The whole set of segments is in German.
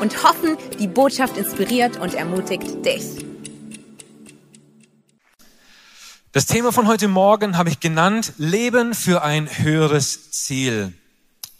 und hoffen, die Botschaft inspiriert und ermutigt dich. Das Thema von heute Morgen habe ich genannt, Leben für ein höheres Ziel.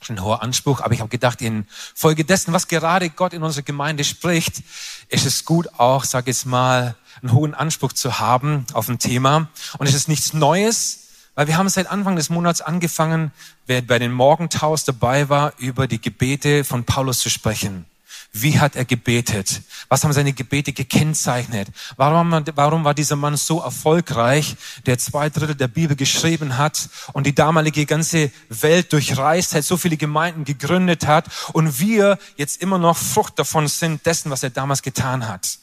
Ein hoher Anspruch, aber ich habe gedacht, in Folge dessen, was gerade Gott in unserer Gemeinde spricht, ist es gut auch, sage ich mal, einen hohen Anspruch zu haben auf ein Thema. Und es ist nichts Neues, weil wir haben seit Anfang des Monats angefangen, wer bei den Morgentaus dabei war, über die Gebete von Paulus zu sprechen. Wie hat er gebetet? Was haben seine Gebete gekennzeichnet? Warum, warum war dieser Mann so erfolgreich, der zwei Drittel der Bibel geschrieben hat und die damalige ganze Welt durchreist hat, so viele Gemeinden gegründet hat und wir jetzt immer noch Frucht davon sind, dessen, was er damals getan hat?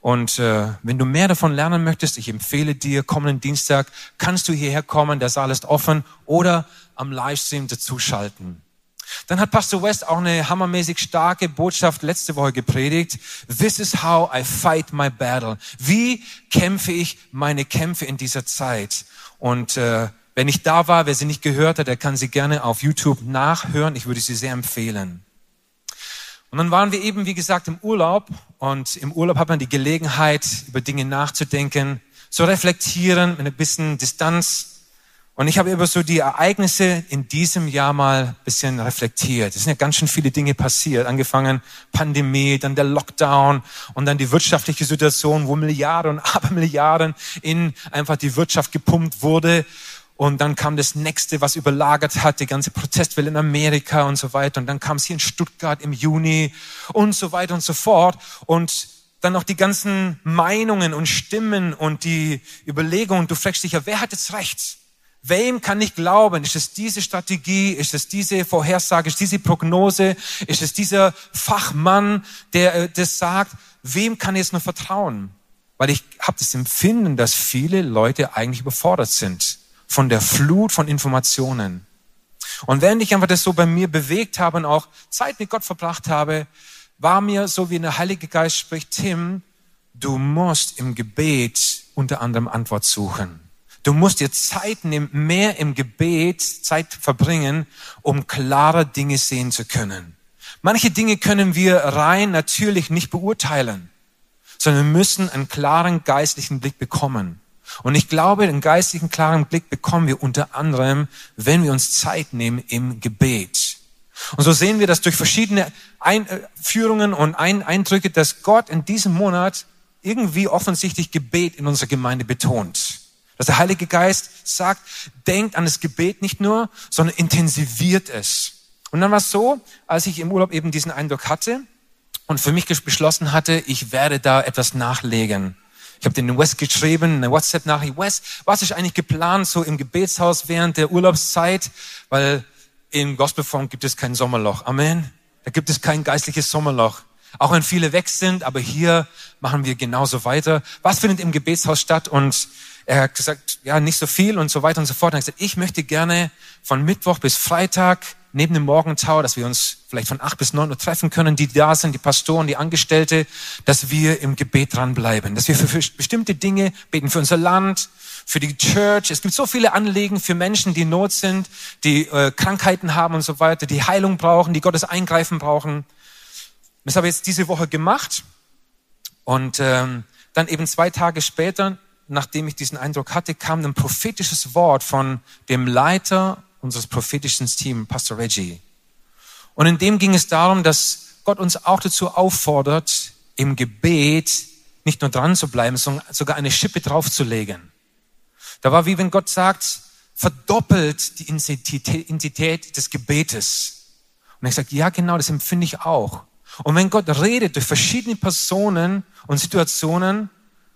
Und äh, wenn du mehr davon lernen möchtest, ich empfehle dir, kommenden Dienstag kannst du hierher kommen, der Saal ist offen oder am Livestream dazuschalten. Dann hat Pastor West auch eine hammermäßig starke Botschaft letzte Woche gepredigt. This is how I fight my battle. Wie kämpfe ich meine Kämpfe in dieser Zeit? Und äh, wenn ich da war, wer sie nicht gehört hat, der kann sie gerne auf YouTube nachhören. Ich würde sie sehr empfehlen. Und dann waren wir eben, wie gesagt, im Urlaub. Und im Urlaub hat man die Gelegenheit, über Dinge nachzudenken, zu reflektieren, mit ein bisschen Distanz und ich habe über so die Ereignisse in diesem Jahr mal bisschen reflektiert. Es sind ja ganz schön viele Dinge passiert. Angefangen Pandemie, dann der Lockdown und dann die wirtschaftliche Situation, wo Milliarden und Abermilliarden in einfach die Wirtschaft gepumpt wurde. Und dann kam das nächste, was überlagert hat, die ganze Protestwelle in Amerika und so weiter. Und dann kam es hier in Stuttgart im Juni und so weiter und so fort. Und dann noch die ganzen Meinungen und Stimmen und die Überlegungen. Du fragst dich ja, wer hat jetzt recht? Wem kann ich glauben? Ist es diese Strategie? Ist es diese Vorhersage? Ist es diese Prognose? Ist es dieser Fachmann, der äh, das sagt? Wem kann ich jetzt nur vertrauen? Weil ich habe das Empfinden, dass viele Leute eigentlich überfordert sind von der Flut von Informationen. Und während ich einfach das so bei mir bewegt habe und auch Zeit mit Gott verbracht habe, war mir so wie der Heilige Geist spricht, Tim, du musst im Gebet unter anderem Antwort suchen. Du musst dir Zeit nehmen, mehr im Gebet Zeit verbringen, um klare Dinge sehen zu können. Manche Dinge können wir rein natürlich nicht beurteilen, sondern wir müssen einen klaren geistlichen Blick bekommen. Und ich glaube, den geistlichen klaren Blick bekommen wir unter anderem, wenn wir uns Zeit nehmen im Gebet. Und so sehen wir das durch verschiedene Einführungen und Eindrücke, dass Gott in diesem Monat irgendwie offensichtlich Gebet in unserer Gemeinde betont. Dass der Heilige Geist sagt, denkt an das Gebet nicht nur, sondern intensiviert es. Und dann war es so, als ich im Urlaub eben diesen Eindruck hatte und für mich beschlossen hatte, ich werde da etwas nachlegen. Ich habe den Wes geschrieben, eine WhatsApp-Nachricht. Wes, was ist eigentlich geplant so im Gebetshaus während der Urlaubszeit? Weil im Gospelform gibt es kein Sommerloch. Amen. Da gibt es kein geistliches Sommerloch. Auch wenn viele weg sind, aber hier machen wir genauso weiter. Was findet im Gebetshaus statt? Und er hat gesagt, ja, nicht so viel und so weiter und so fort. Er hat gesagt, ich möchte gerne von Mittwoch bis Freitag neben dem Morgentau, dass wir uns vielleicht von acht bis neun Uhr treffen können, die da sind, die Pastoren, die Angestellte, dass wir im Gebet dranbleiben, dass wir für bestimmte Dinge beten, für unser Land, für die Church. Es gibt so viele Anliegen für Menschen, die in Not sind, die äh, Krankheiten haben und so weiter, die Heilung brauchen, die Gottes Eingreifen brauchen. Das habe ich jetzt diese Woche gemacht und ähm, dann eben zwei Tage später nachdem ich diesen Eindruck hatte, kam ein prophetisches Wort von dem Leiter unseres prophetischen Teams, Pastor Reggie. Und in dem ging es darum, dass Gott uns auch dazu auffordert, im Gebet nicht nur dran zu bleiben, sondern sogar eine Schippe draufzulegen. Da war wie wenn Gott sagt, verdoppelt die Intensität des Gebetes. Und ich sage, ja genau, das empfinde ich auch. Und wenn Gott redet durch verschiedene Personen und Situationen,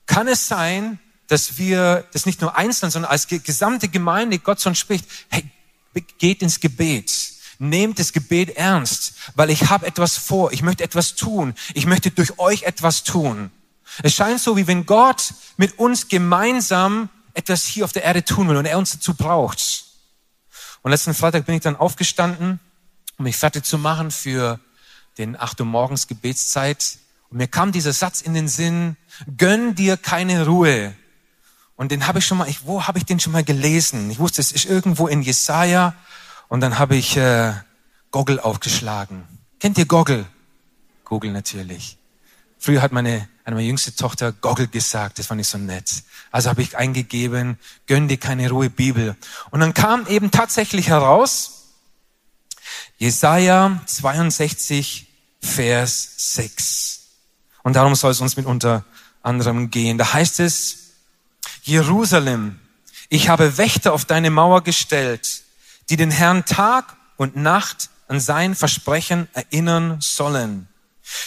kann es sein, dass wir das nicht nur einzeln, sondern als gesamte Gemeinde Gott schon spricht, hey, geht ins Gebet. Nehmt das Gebet ernst, weil ich habe etwas vor, ich möchte etwas tun, ich möchte durch euch etwas tun. Es scheint so, wie wenn Gott mit uns gemeinsam etwas hier auf der Erde tun will und er uns dazu braucht. Und letzten Freitag bin ich dann aufgestanden, um mich fertig zu machen für den 8 Uhr morgens Gebetszeit. Und mir kam dieser Satz in den Sinn, gönn dir keine Ruhe. Und den habe ich schon mal, ich, wo habe ich den schon mal gelesen? Ich wusste, es ist irgendwo in Jesaja. Und dann habe ich äh, Goggle aufgeschlagen. Kennt ihr Goggle? Google natürlich. Früher hat meine, eine meine jüngste Tochter Goggle gesagt, das fand ich so nett. Also habe ich eingegeben, gönn dir keine Ruhe Bibel. Und dann kam eben tatsächlich heraus, Jesaja 62, Vers 6. Und darum soll es uns mit unter anderem gehen. Da heißt es, Jerusalem, ich habe Wächter auf deine Mauer gestellt, die den Herrn Tag und Nacht an sein Versprechen erinnern sollen.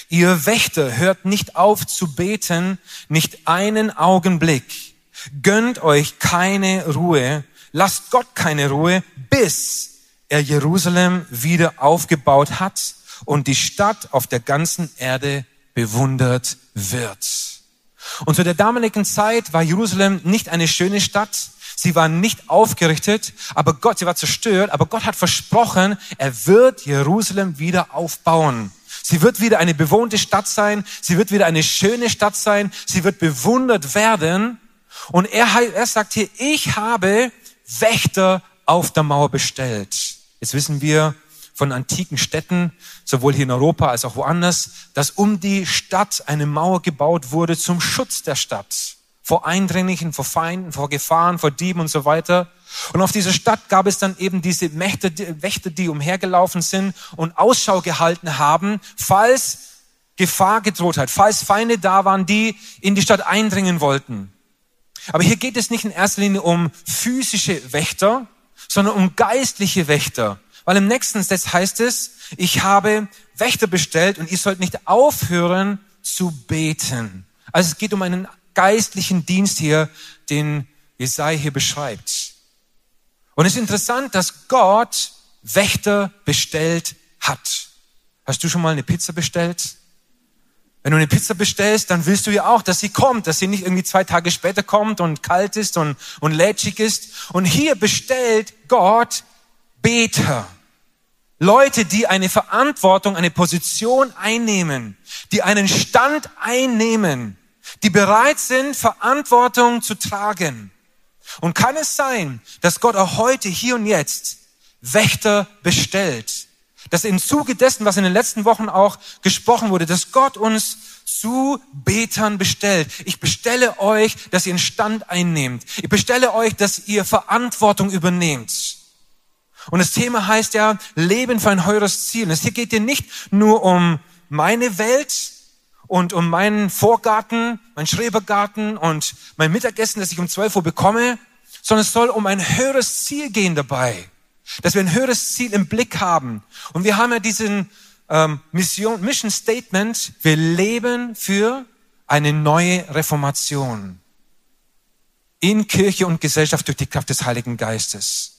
Ihr Wächter hört nicht auf zu beten, nicht einen Augenblick. Gönnt euch keine Ruhe, lasst Gott keine Ruhe, bis er Jerusalem wieder aufgebaut hat und die Stadt auf der ganzen Erde bewundert wird. Und zu der damaligen Zeit war Jerusalem nicht eine schöne Stadt. Sie war nicht aufgerichtet, aber Gott, sie war zerstört, aber Gott hat versprochen, er wird Jerusalem wieder aufbauen. Sie wird wieder eine bewohnte Stadt sein. Sie wird wieder eine schöne Stadt sein. Sie wird bewundert werden. Und er, er sagt hier, ich habe Wächter auf der Mauer bestellt. Jetzt wissen wir von antiken Städten, sowohl hier in Europa als auch woanders, dass um die Stadt eine Mauer gebaut wurde zum Schutz der Stadt. Vor Eindringlichen, vor Feinden, vor Gefahren, vor Dieben und so weiter. Und auf dieser Stadt gab es dann eben diese Mächte, Wächter, die umhergelaufen sind und Ausschau gehalten haben, falls Gefahr gedroht hat, falls Feinde da waren, die in die Stadt eindringen wollten. Aber hier geht es nicht in erster Linie um physische Wächter, sondern um geistliche Wächter. Weil im nächsten Satz heißt es, ich habe Wächter bestellt und ihr sollt nicht aufhören zu beten. Also es geht um einen geistlichen Dienst hier, den Jesaja hier beschreibt. Und es ist interessant, dass Gott Wächter bestellt hat. Hast du schon mal eine Pizza bestellt? Wenn du eine Pizza bestellst, dann willst du ja auch, dass sie kommt, dass sie nicht irgendwie zwei Tage später kommt und kalt ist und, und lätschig ist. Und hier bestellt Gott Beter. Leute, die eine Verantwortung, eine Position einnehmen, die einen Stand einnehmen, die bereit sind, Verantwortung zu tragen. Und kann es sein, dass Gott auch heute, hier und jetzt, Wächter bestellt? dass im Zuge dessen, was in den letzten Wochen auch gesprochen wurde, dass Gott uns zu Betern bestellt. Ich bestelle euch, dass ihr einen Stand einnehmt. Ich bestelle euch, dass ihr Verantwortung übernehmt. Und das Thema heißt ja, Leben für ein höheres Ziel. Und es geht dir nicht nur um meine Welt und um meinen Vorgarten, meinen Schrebergarten und mein Mittagessen, das ich um 12 Uhr bekomme, sondern es soll um ein höheres Ziel gehen dabei dass wir ein höheres Ziel im Blick haben. Und wir haben ja diesen ähm, Mission, Mission Statement, wir leben für eine neue Reformation in Kirche und Gesellschaft durch die Kraft des Heiligen Geistes.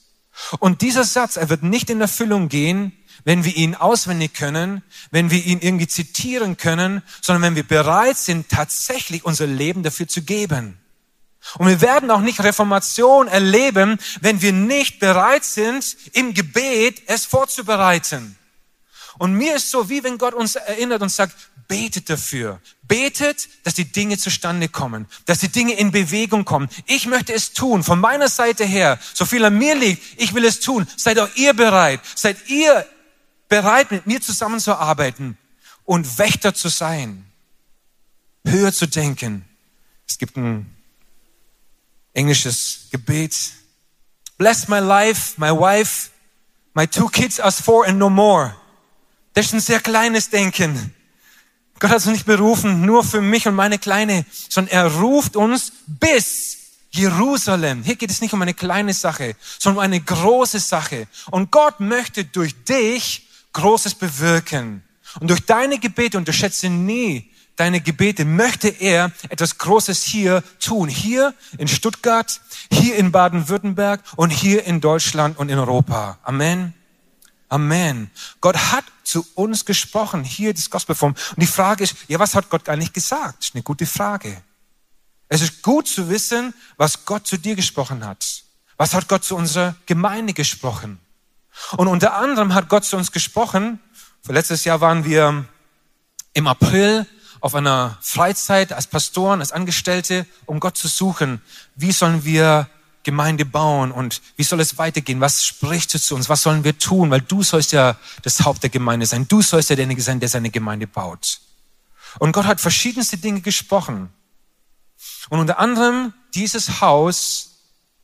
Und dieser Satz, er wird nicht in Erfüllung gehen, wenn wir ihn auswendig können, wenn wir ihn irgendwie zitieren können, sondern wenn wir bereit sind, tatsächlich unser Leben dafür zu geben. Und wir werden auch nicht Reformation erleben, wenn wir nicht bereit sind, im Gebet es vorzubereiten. Und mir ist so, wie wenn Gott uns erinnert und sagt, betet dafür. Betet, dass die Dinge zustande kommen, dass die Dinge in Bewegung kommen. Ich möchte es tun, von meiner Seite her, so viel an mir liegt, ich will es tun. Seid auch ihr bereit? Seid ihr bereit, mit mir zusammenzuarbeiten und Wächter zu sein? Höher zu denken. Es gibt ein englisches Gebet. Bless my life, my wife, my two kids as four and no more. Das ist ein sehr kleines Denken. Gott hat uns nicht berufen, nur für mich und meine Kleine, sondern er ruft uns bis Jerusalem. Hier geht es nicht um eine kleine Sache, sondern um eine große Sache. Und Gott möchte durch dich Großes bewirken. Und durch deine Gebete unterschätze nie, deine Gebete möchte er etwas Großes hier tun. Hier in Stuttgart, hier in Baden-Württemberg und hier in Deutschland und in Europa. Amen. Amen. Gott hat zu uns gesprochen, hier das Gospelform. Und die Frage ist, ja, was hat Gott nicht gesagt? Das ist eine gute Frage. Es ist gut zu wissen, was Gott zu dir gesprochen hat. Was hat Gott zu unserer Gemeinde gesprochen? Und unter anderem hat Gott zu uns gesprochen. Letztes Jahr waren wir im April auf einer Freizeit als Pastoren, als Angestellte, um Gott zu suchen. Wie sollen wir Gemeinde bauen und wie soll es weitergehen? Was sprichst du zu uns? Was sollen wir tun? Weil du sollst ja das Haupt der Gemeinde sein. Du sollst ja derjenige sein, der seine Gemeinde baut. Und Gott hat verschiedenste Dinge gesprochen. Und unter anderem, dieses Haus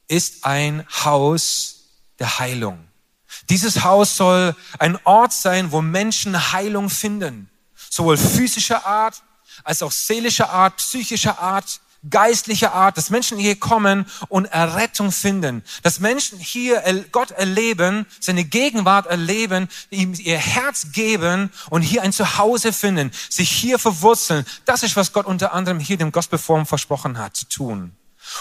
ist ein Haus der Heilung. Dieses Haus soll ein Ort sein, wo Menschen Heilung finden. Sowohl physischer Art als auch seelischer Art, psychischer Art, geistlicher Art, dass Menschen hier kommen und Errettung finden, dass Menschen hier Gott erleben, seine Gegenwart erleben, ihm ihr Herz geben und hier ein Zuhause finden, sich hier verwurzeln. Das ist, was Gott unter anderem hier dem Gospelform versprochen hat zu tun.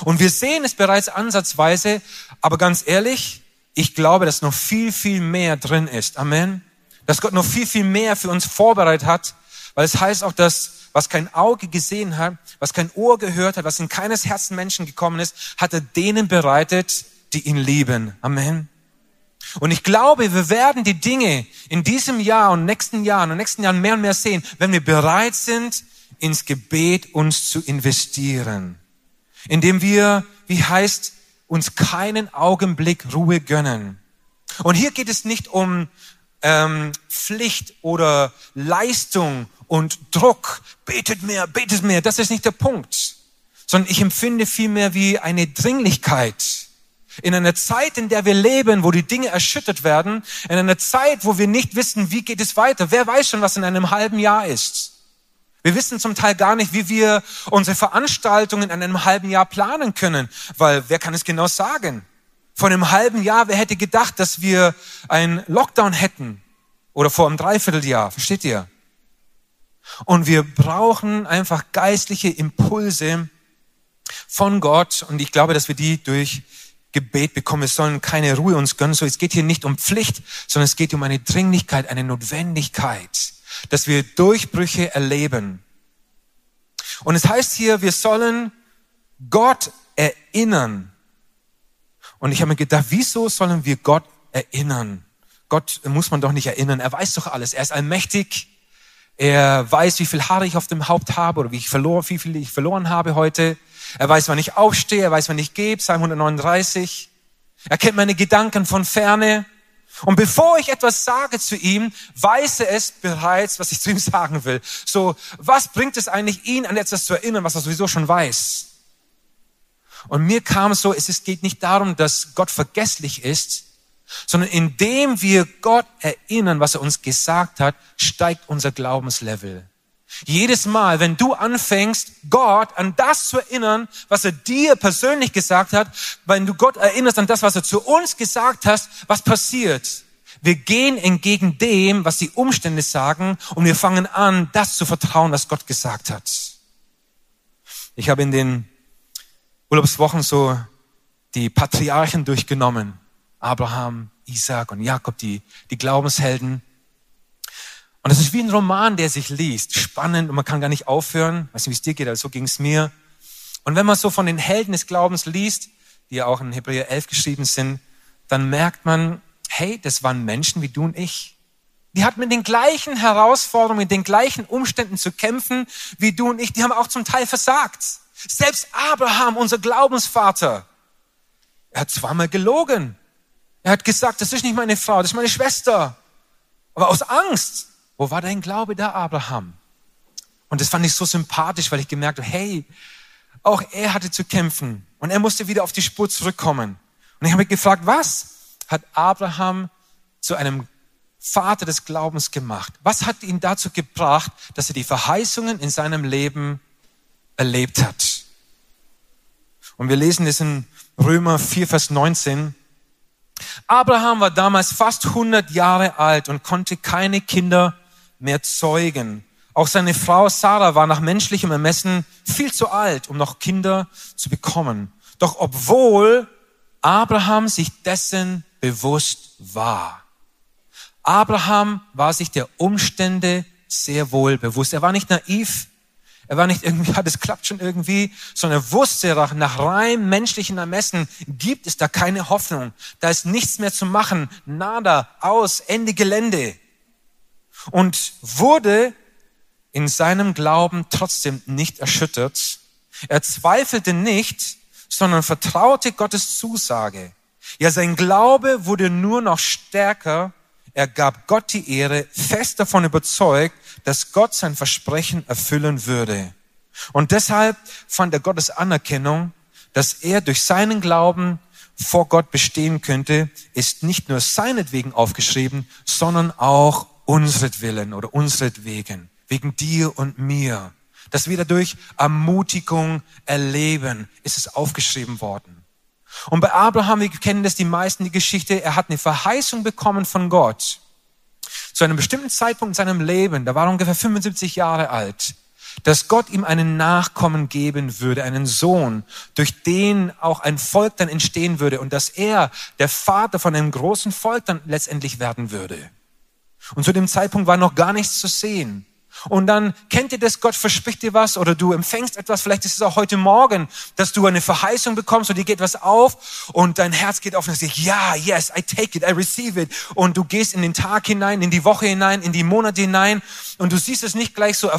Und wir sehen es bereits ansatzweise, aber ganz ehrlich, ich glaube, dass noch viel, viel mehr drin ist. Amen. Dass Gott noch viel, viel mehr für uns vorbereitet hat, weil es heißt auch, dass was kein Auge gesehen hat, was kein Ohr gehört hat, was in keines Herzen Menschen gekommen ist, hat er denen bereitet, die ihn lieben. Amen. Und ich glaube, wir werden die Dinge in diesem Jahr und nächsten Jahren und nächsten Jahren mehr und mehr sehen, wenn wir bereit sind, ins Gebet uns zu investieren. Indem wir, wie heißt, uns keinen Augenblick Ruhe gönnen. Und hier geht es nicht um ähm, Pflicht oder Leistung und Druck. Betet mehr, betet mehr. Das ist nicht der Punkt. Sondern ich empfinde vielmehr wie eine Dringlichkeit. In einer Zeit, in der wir leben, wo die Dinge erschüttert werden, in einer Zeit, wo wir nicht wissen, wie geht es weiter. Wer weiß schon, was in einem halben Jahr ist? Wir wissen zum Teil gar nicht, wie wir unsere Veranstaltungen in einem halben Jahr planen können, weil wer kann es genau sagen? Vor einem halben Jahr, wer hätte gedacht, dass wir einen Lockdown hätten? Oder vor einem Dreivierteljahr, versteht ihr? Und wir brauchen einfach geistliche Impulse von Gott. Und ich glaube, dass wir die durch Gebet bekommen. Wir sollen keine Ruhe uns gönnen. So, es geht hier nicht um Pflicht, sondern es geht um eine Dringlichkeit, eine Notwendigkeit, dass wir Durchbrüche erleben. Und es heißt hier, wir sollen Gott erinnern. Und ich habe mir gedacht, wieso sollen wir Gott erinnern? Gott muss man doch nicht erinnern. Er weiß doch alles. Er ist allmächtig. Er weiß, wie viel Haare ich auf dem Haupt habe oder wie, ich verlor, wie viel ich verloren habe heute. Er weiß, wann ich aufstehe. Er weiß, wann ich gebe. Psalm 139. Er kennt meine Gedanken von ferne. Und bevor ich etwas sage zu ihm, weiß er es bereits, was ich zu ihm sagen will. So, was bringt es eigentlich, ihn an etwas zu erinnern, was er sowieso schon weiß? Und mir kam so, es geht nicht darum, dass Gott vergesslich ist, sondern indem wir Gott erinnern, was er uns gesagt hat, steigt unser Glaubenslevel. Jedes Mal, wenn du anfängst, Gott an das zu erinnern, was er dir persönlich gesagt hat, wenn du Gott erinnerst an das, was er zu uns gesagt hat, was passiert? Wir gehen entgegen dem, was die Umstände sagen, und wir fangen an, das zu vertrauen, was Gott gesagt hat. Ich habe in den Urlaubswochen so die Patriarchen durchgenommen. Abraham, Isaac und Jakob, die, die Glaubenshelden. Und es ist wie ein Roman, der sich liest. Spannend und man kann gar nicht aufhören. weiß nicht, wie es dir geht, aber so ging es mir. Und wenn man so von den Helden des Glaubens liest, die ja auch in Hebräer 11 geschrieben sind, dann merkt man, hey, das waren Menschen wie du und ich. Die hatten mit den gleichen Herausforderungen, mit den gleichen Umständen zu kämpfen wie du und ich. Die haben auch zum Teil versagt. Selbst Abraham, unser Glaubensvater, er hat zweimal gelogen. Er hat gesagt, das ist nicht meine Frau, das ist meine Schwester. Aber aus Angst. Wo war dein Glaube da, Abraham? Und das fand ich so sympathisch, weil ich gemerkt habe, hey, auch er hatte zu kämpfen und er musste wieder auf die Spur zurückkommen. Und ich habe mich gefragt, was hat Abraham zu einem Vater des Glaubens gemacht? Was hat ihn dazu gebracht, dass er die Verheißungen in seinem Leben erlebt hat? Und wir lesen das in Römer 4, Vers 19. Abraham war damals fast 100 Jahre alt und konnte keine Kinder mehr zeugen. Auch seine Frau Sarah war nach menschlichem Ermessen viel zu alt, um noch Kinder zu bekommen. Doch obwohl Abraham sich dessen bewusst war, Abraham war sich der Umstände sehr wohl bewusst. Er war nicht naiv. Er war nicht irgendwie, ja, das klappt schon irgendwie, sondern er wusste nach rein menschlichen Ermessen gibt es da keine Hoffnung. Da ist nichts mehr zu machen. Nada, aus, Ende Gelände. Und wurde in seinem Glauben trotzdem nicht erschüttert. Er zweifelte nicht, sondern vertraute Gottes Zusage. Ja, sein Glaube wurde nur noch stärker. Er gab Gott die Ehre, fest davon überzeugt, dass Gott sein Versprechen erfüllen würde. Und deshalb fand er Gottes Anerkennung, dass er durch seinen Glauben vor Gott bestehen könnte, ist nicht nur seinetwegen aufgeschrieben, sondern auch unsretwillen oder unsretwegen, wegen dir und mir. Dass wir dadurch Ermutigung erleben, ist es aufgeschrieben worden. Und bei Abraham, wir kennen das die meisten, die Geschichte, er hat eine Verheißung bekommen von Gott. Zu einem bestimmten Zeitpunkt in seinem Leben, da war er ungefähr 75 Jahre alt, dass Gott ihm einen Nachkommen geben würde, einen Sohn, durch den auch ein Volk dann entstehen würde und dass er der Vater von einem großen Volk dann letztendlich werden würde. Und zu dem Zeitpunkt war noch gar nichts zu sehen. Und dann kennt ihr das, Gott verspricht dir was oder du empfängst etwas, vielleicht ist es auch heute Morgen, dass du eine Verheißung bekommst und dir geht was auf und dein Herz geht auf und sagst, ja, yes, I take it, I receive it. Und du gehst in den Tag hinein, in die Woche hinein, in die Monate hinein und du siehst es nicht gleich so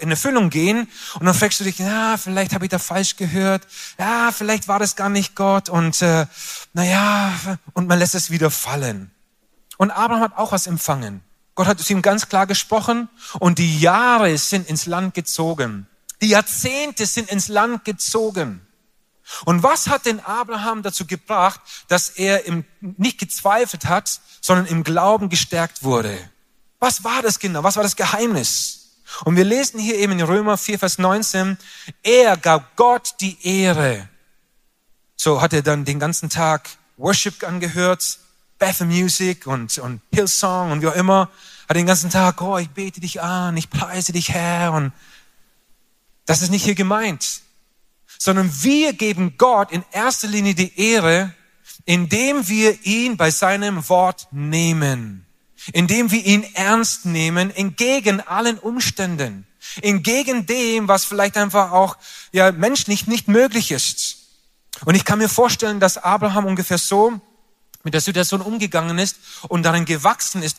in Erfüllung gehen und dann fragst du dich, ja, vielleicht habe ich da falsch gehört, ja, vielleicht war das gar nicht Gott und äh, naja, und man lässt es wieder fallen. Und Abraham hat auch was empfangen. Gott hat es ihm ganz klar gesprochen und die Jahre sind ins Land gezogen. Die Jahrzehnte sind ins Land gezogen. Und was hat den Abraham dazu gebracht, dass er im, nicht gezweifelt hat, sondern im Glauben gestärkt wurde? Was war das genau? Was war das Geheimnis? Und wir lesen hier eben in Römer 4, Vers 19, er gab Gott die Ehre. So hat er dann den ganzen Tag Worship angehört, Bethel Music und, und Hillsong und wie auch immer. Hat den ganzen Tag, oh, ich bete dich an, ich preise dich, Herr. Und das ist nicht hier gemeint. Sondern wir geben Gott in erster Linie die Ehre, indem wir ihn bei seinem Wort nehmen. Indem wir ihn ernst nehmen, entgegen allen Umständen. Entgegen dem, was vielleicht einfach auch, ja, menschlich nicht möglich ist. Und ich kann mir vorstellen, dass Abraham ungefähr so mit der Situation umgegangen ist und darin gewachsen ist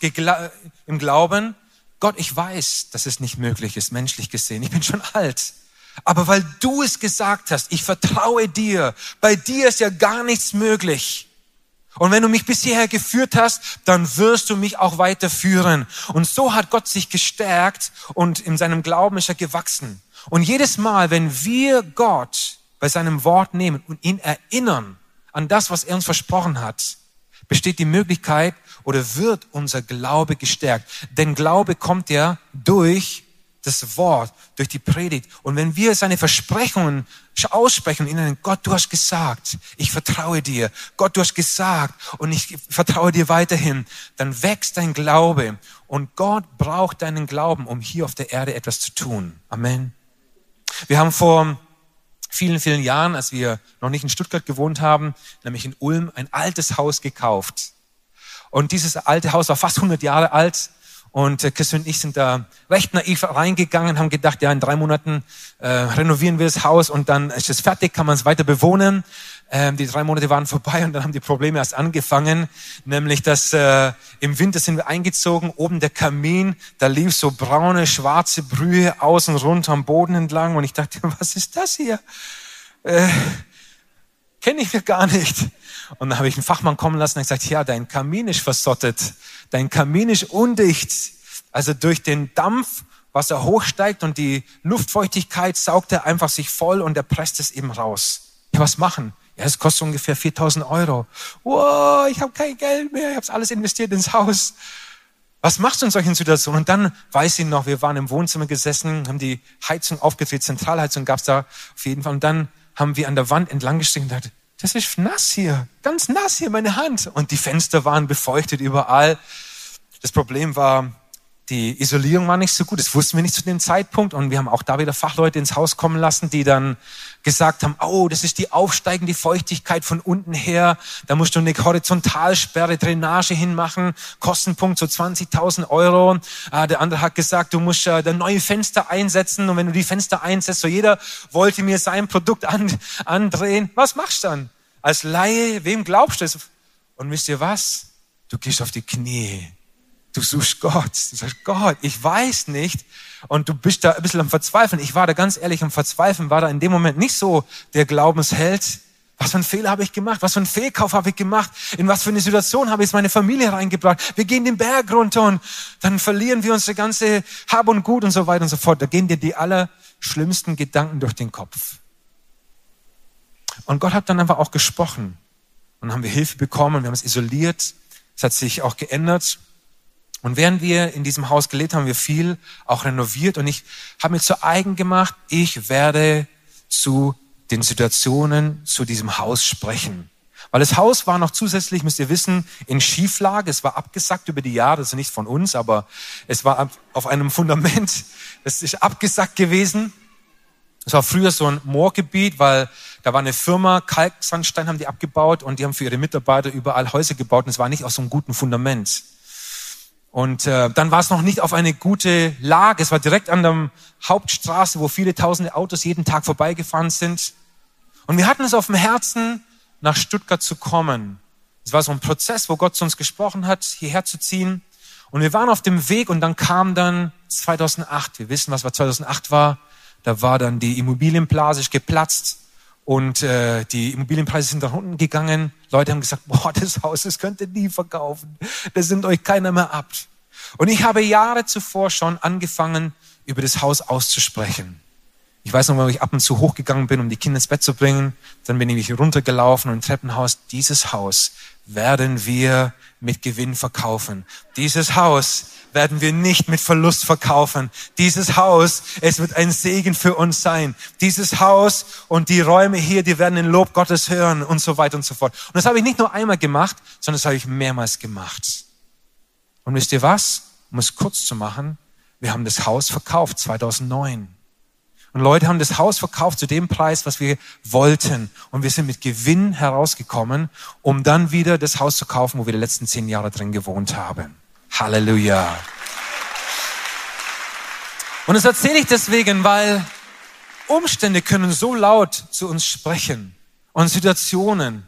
im Glauben, Gott, ich weiß, dass es nicht möglich ist, menschlich gesehen. Ich bin schon alt. Aber weil du es gesagt hast, ich vertraue dir. Bei dir ist ja gar nichts möglich. Und wenn du mich bis hierher geführt hast, dann wirst du mich auch weiterführen. Und so hat Gott sich gestärkt und in seinem Glauben ist er gewachsen. Und jedes Mal, wenn wir Gott bei seinem Wort nehmen und ihn erinnern an das, was er uns versprochen hat, besteht die Möglichkeit oder wird unser Glaube gestärkt. Denn Glaube kommt ja durch das Wort, durch die Predigt. Und wenn wir seine Versprechungen aussprechen ihnen, Gott, du hast gesagt, ich vertraue dir. Gott, du hast gesagt und ich vertraue dir weiterhin, dann wächst dein Glaube. Und Gott braucht deinen Glauben, um hier auf der Erde etwas zu tun. Amen. Wir haben vor vielen, vielen Jahren, als wir noch nicht in Stuttgart gewohnt haben, nämlich in Ulm, ein altes Haus gekauft. Und dieses alte Haus war fast 100 Jahre alt. Und äh, Chris und ich sind da recht naiv reingegangen, haben gedacht, ja, in drei Monaten äh, renovieren wir das Haus und dann ist es fertig, kann man es weiter bewohnen. Ähm, die drei Monate waren vorbei und dann haben die Probleme erst angefangen, nämlich dass äh, im Winter sind wir eingezogen, oben der Kamin, da lief so braune, schwarze Brühe außen rund am Boden entlang und ich dachte, was ist das hier? Äh, Kenne ich mir gar nicht. Und dann habe ich einen Fachmann kommen lassen und gesagt, ja, dein Kamin ist versottet, dein Kamin ist undicht. Also durch den Dampf, was er hochsteigt und die Luftfeuchtigkeit saugt er einfach sich voll und er presst es eben raus. Ja, was machen? Ja, es kostet ungefähr 4000 Euro. Wow, ich habe kein Geld mehr, ich habe alles investiert ins Haus. Was machst du in solchen Situationen? Und dann weiß ich noch, wir waren im Wohnzimmer gesessen, haben die Heizung aufgedreht, Zentralheizung gab's da auf jeden Fall. Und dann haben wir an der Wand entlang gestrichen und gedacht, das ist nass hier, ganz nass hier, meine Hand. Und die Fenster waren befeuchtet überall. Das Problem war, die Isolierung war nicht so gut, das wussten wir nicht zu dem Zeitpunkt und wir haben auch da wieder Fachleute ins Haus kommen lassen, die dann gesagt haben, oh, das ist die aufsteigende Feuchtigkeit von unten her, da musst du eine Horizontalsperre, Drainage hinmachen, Kostenpunkt so 20.000 Euro. Äh, der andere hat gesagt, du musst äh, neue Fenster einsetzen und wenn du die Fenster einsetzt, so jeder wollte mir sein Produkt an, andrehen. Was machst du dann? Als Laie, wem glaubst du es? Und wisst ihr was? Du gehst auf die Knie Du suchst Gott. Du sagst, Gott, ich weiß nicht. Und du bist da ein bisschen am Verzweifeln. Ich war da ganz ehrlich am Verzweifeln, war da in dem Moment nicht so der Glaubensheld. Was für einen Fehler habe ich gemacht? Was für einen Fehlkauf habe ich gemacht? In was für eine Situation habe ich meine Familie reingebracht? Wir gehen den Berg runter und dann verlieren wir unsere ganze Hab und Gut und so weiter und so fort. Da gehen dir die allerschlimmsten Gedanken durch den Kopf. Und Gott hat dann einfach auch gesprochen. Und dann haben wir Hilfe bekommen, wir haben es isoliert. Es hat sich auch geändert. Und während wir in diesem Haus gelebt haben, wir viel auch renoviert und ich habe mir zu eigen gemacht, ich werde zu den Situationen zu diesem Haus sprechen. Weil das Haus war noch zusätzlich, müsst ihr wissen, in Schieflage. Es war abgesackt über die Jahre, also nicht von uns, aber es war auf einem Fundament. Es ist abgesackt gewesen. Es war früher so ein Moorgebiet, weil da war eine Firma, Kalksandstein haben die abgebaut und die haben für ihre Mitarbeiter überall Häuser gebaut und es war nicht auf so einem guten Fundament. Und äh, dann war es noch nicht auf eine gute Lage. Es war direkt an der Hauptstraße, wo viele tausende Autos jeden Tag vorbeigefahren sind. Und wir hatten es auf dem Herzen, nach Stuttgart zu kommen. Es war so ein Prozess, wo Gott zu uns gesprochen hat, hierher zu ziehen. Und wir waren auf dem Weg und dann kam dann 2008. Wir wissen, was 2008 war. Da war dann die Immobilienblase geplatzt und äh, die Immobilienpreise sind nach unten gegangen. Leute haben gesagt, boah, das Haus, das könnt ihr nie verkaufen. Das nimmt euch keiner mehr ab. Und ich habe Jahre zuvor schon angefangen, über das Haus auszusprechen. Ich weiß noch, wenn ich ab und zu hochgegangen bin, um die Kinder ins Bett zu bringen, dann bin ich runtergelaufen und im Treppenhaus, dieses Haus werden wir mit Gewinn verkaufen. Dieses Haus werden wir nicht mit Verlust verkaufen. Dieses Haus, es wird ein Segen für uns sein. Dieses Haus und die Räume hier, die werden den Lob Gottes hören und so weiter und so fort. Und das habe ich nicht nur einmal gemacht, sondern das habe ich mehrmals gemacht. Und wisst ihr was? Um es kurz zu machen, wir haben das Haus verkauft 2009. Und Leute haben das Haus verkauft zu dem Preis, was wir wollten. Und wir sind mit Gewinn herausgekommen, um dann wieder das Haus zu kaufen, wo wir die letzten zehn Jahre drin gewohnt haben. Halleluja. Und das erzähle ich deswegen, weil Umstände können so laut zu uns sprechen und Situationen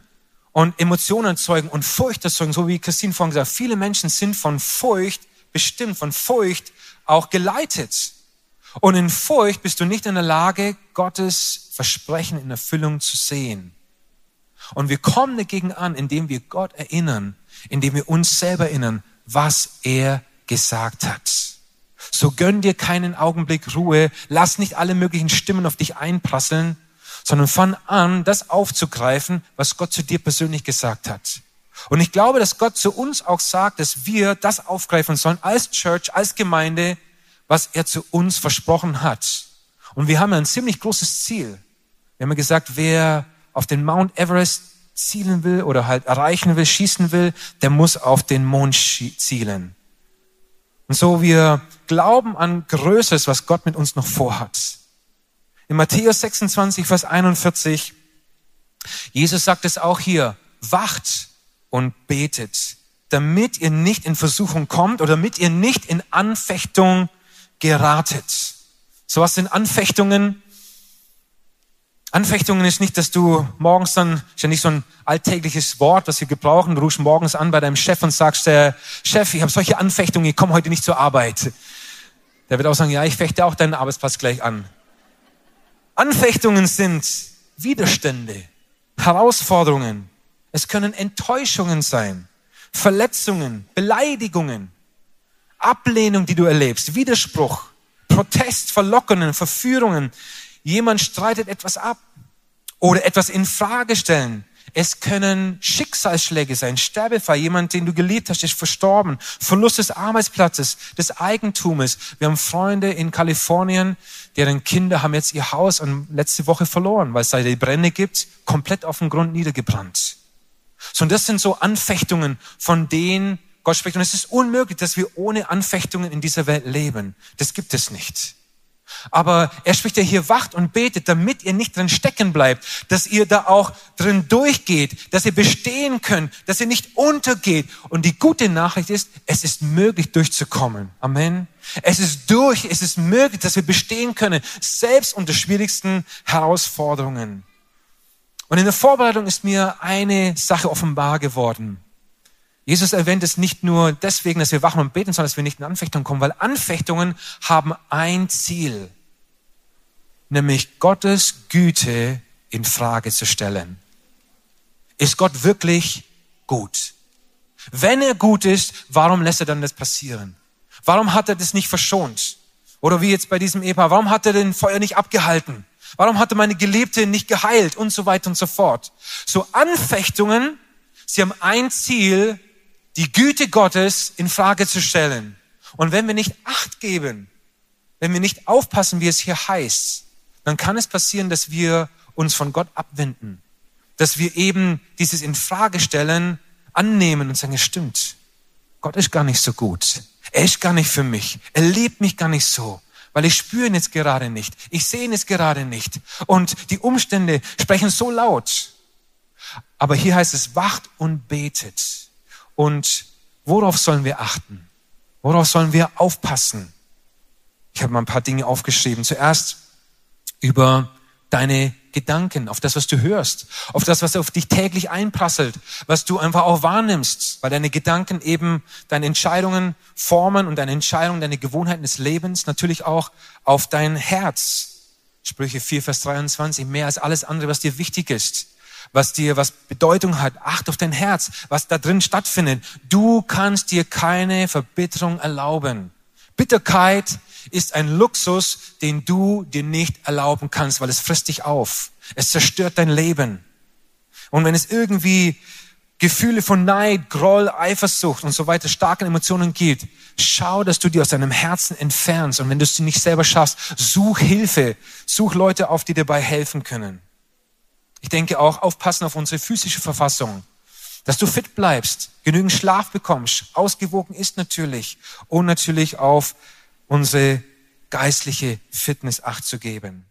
und Emotionen erzeugen und Furcht erzeugen, so wie Christine vorhin gesagt hat. Viele Menschen sind von Furcht bestimmt, von Furcht auch geleitet. Und in Furcht bist du nicht in der Lage, Gottes Versprechen in Erfüllung zu sehen. Und wir kommen dagegen an, indem wir Gott erinnern, indem wir uns selber erinnern, was er gesagt hat. So gönn dir keinen Augenblick Ruhe, lass nicht alle möglichen Stimmen auf dich einprasseln, sondern fang an, das aufzugreifen, was Gott zu dir persönlich gesagt hat. Und ich glaube, dass Gott zu uns auch sagt, dass wir das aufgreifen sollen als Church, als Gemeinde, was er zu uns versprochen hat. Und wir haben ein ziemlich großes Ziel. Wir haben gesagt, wer auf den Mount Everest zielen will oder halt erreichen will, schießen will, der muss auf den Mond zielen. Und so wir glauben an Größeres, was Gott mit uns noch vorhat. In Matthäus 26, Vers 41, Jesus sagt es auch hier, wacht und betet, damit ihr nicht in Versuchung kommt oder damit ihr nicht in Anfechtung geratet. So was sind Anfechtungen? Anfechtungen ist nicht, dass du morgens dann, ist ja nicht so ein alltägliches Wort, was wir gebrauchen, du rufst morgens an bei deinem Chef und sagst, der Chef, ich habe solche Anfechtungen, ich komme heute nicht zur Arbeit. Der wird auch sagen, ja, ich fechte auch deinen Arbeitsplatz gleich an. Anfechtungen sind Widerstände, Herausforderungen. Es können Enttäuschungen sein, Verletzungen, Beleidigungen, Ablehnung, die du erlebst, Widerspruch, Protest, Verlockungen, Verführungen, Jemand streitet etwas ab oder etwas in Frage stellen. Es können Schicksalsschläge sein, Sterbefall, jemand, den du geliebt hast, ist verstorben, Verlust des Arbeitsplatzes, des Eigentumes. Wir haben Freunde in Kalifornien, deren Kinder haben jetzt ihr Haus letzte Woche verloren, weil es da die Brände gibt, komplett auf dem Grund niedergebrannt. So, und das sind so Anfechtungen, von denen Gott spricht. Und es ist unmöglich, dass wir ohne Anfechtungen in dieser Welt leben. Das gibt es nicht. Aber er spricht ja hier, wacht und betet, damit ihr nicht drin stecken bleibt, dass ihr da auch drin durchgeht, dass ihr bestehen könnt, dass ihr nicht untergeht. Und die gute Nachricht ist, es ist möglich durchzukommen. Amen. Es ist durch, es ist möglich, dass wir bestehen können, selbst unter schwierigsten Herausforderungen. Und in der Vorbereitung ist mir eine Sache offenbar geworden. Jesus erwähnt es nicht nur deswegen, dass wir wachen und beten, sondern dass wir nicht in Anfechtungen kommen, weil Anfechtungen haben ein Ziel, nämlich Gottes Güte in Frage zu stellen. Ist Gott wirklich gut? Wenn er gut ist, warum lässt er dann das passieren? Warum hat er das nicht verschont? Oder wie jetzt bei diesem Ehepaar, warum hat er den Feuer nicht abgehalten? Warum hat er meine Geliebte nicht geheilt? Und so weiter und so fort. So Anfechtungen, sie haben ein Ziel, die Güte Gottes in Frage zu stellen. Und wenn wir nicht Acht geben, wenn wir nicht aufpassen, wie es hier heißt, dann kann es passieren, dass wir uns von Gott abwenden, dass wir eben dieses in Frage stellen, annehmen und sagen, es stimmt. Gott ist gar nicht so gut. Er ist gar nicht für mich. Er liebt mich gar nicht so, weil ich spüre ihn jetzt gerade nicht. Ich sehe ihn jetzt gerade nicht. Und die Umstände sprechen so laut. Aber hier heißt es, wacht und betet. Und worauf sollen wir achten? Worauf sollen wir aufpassen? Ich habe mal ein paar Dinge aufgeschrieben. Zuerst über deine Gedanken, auf das, was du hörst, auf das, was auf dich täglich einprasselt, was du einfach auch wahrnimmst, weil deine Gedanken eben deine Entscheidungen formen und deine Entscheidungen, deine Gewohnheiten des Lebens natürlich auch auf dein Herz. Sprüche 4, Vers 23, mehr als alles andere, was dir wichtig ist was dir was Bedeutung hat. Acht auf dein Herz, was da drin stattfindet. Du kannst dir keine Verbitterung erlauben. Bitterkeit ist ein Luxus, den du dir nicht erlauben kannst, weil es frisst dich auf. Es zerstört dein Leben. Und wenn es irgendwie Gefühle von Neid, Groll, Eifersucht und so weiter, starken Emotionen gibt, schau, dass du die aus deinem Herzen entfernst. Und wenn du es nicht selber schaffst, such Hilfe, such Leute auf, die dir dabei helfen können. Ich denke auch, aufpassen auf unsere physische Verfassung. Dass du fit bleibst, genügend Schlaf bekommst, ausgewogen ist natürlich und natürlich auf unsere geistliche Fitness acht zu geben.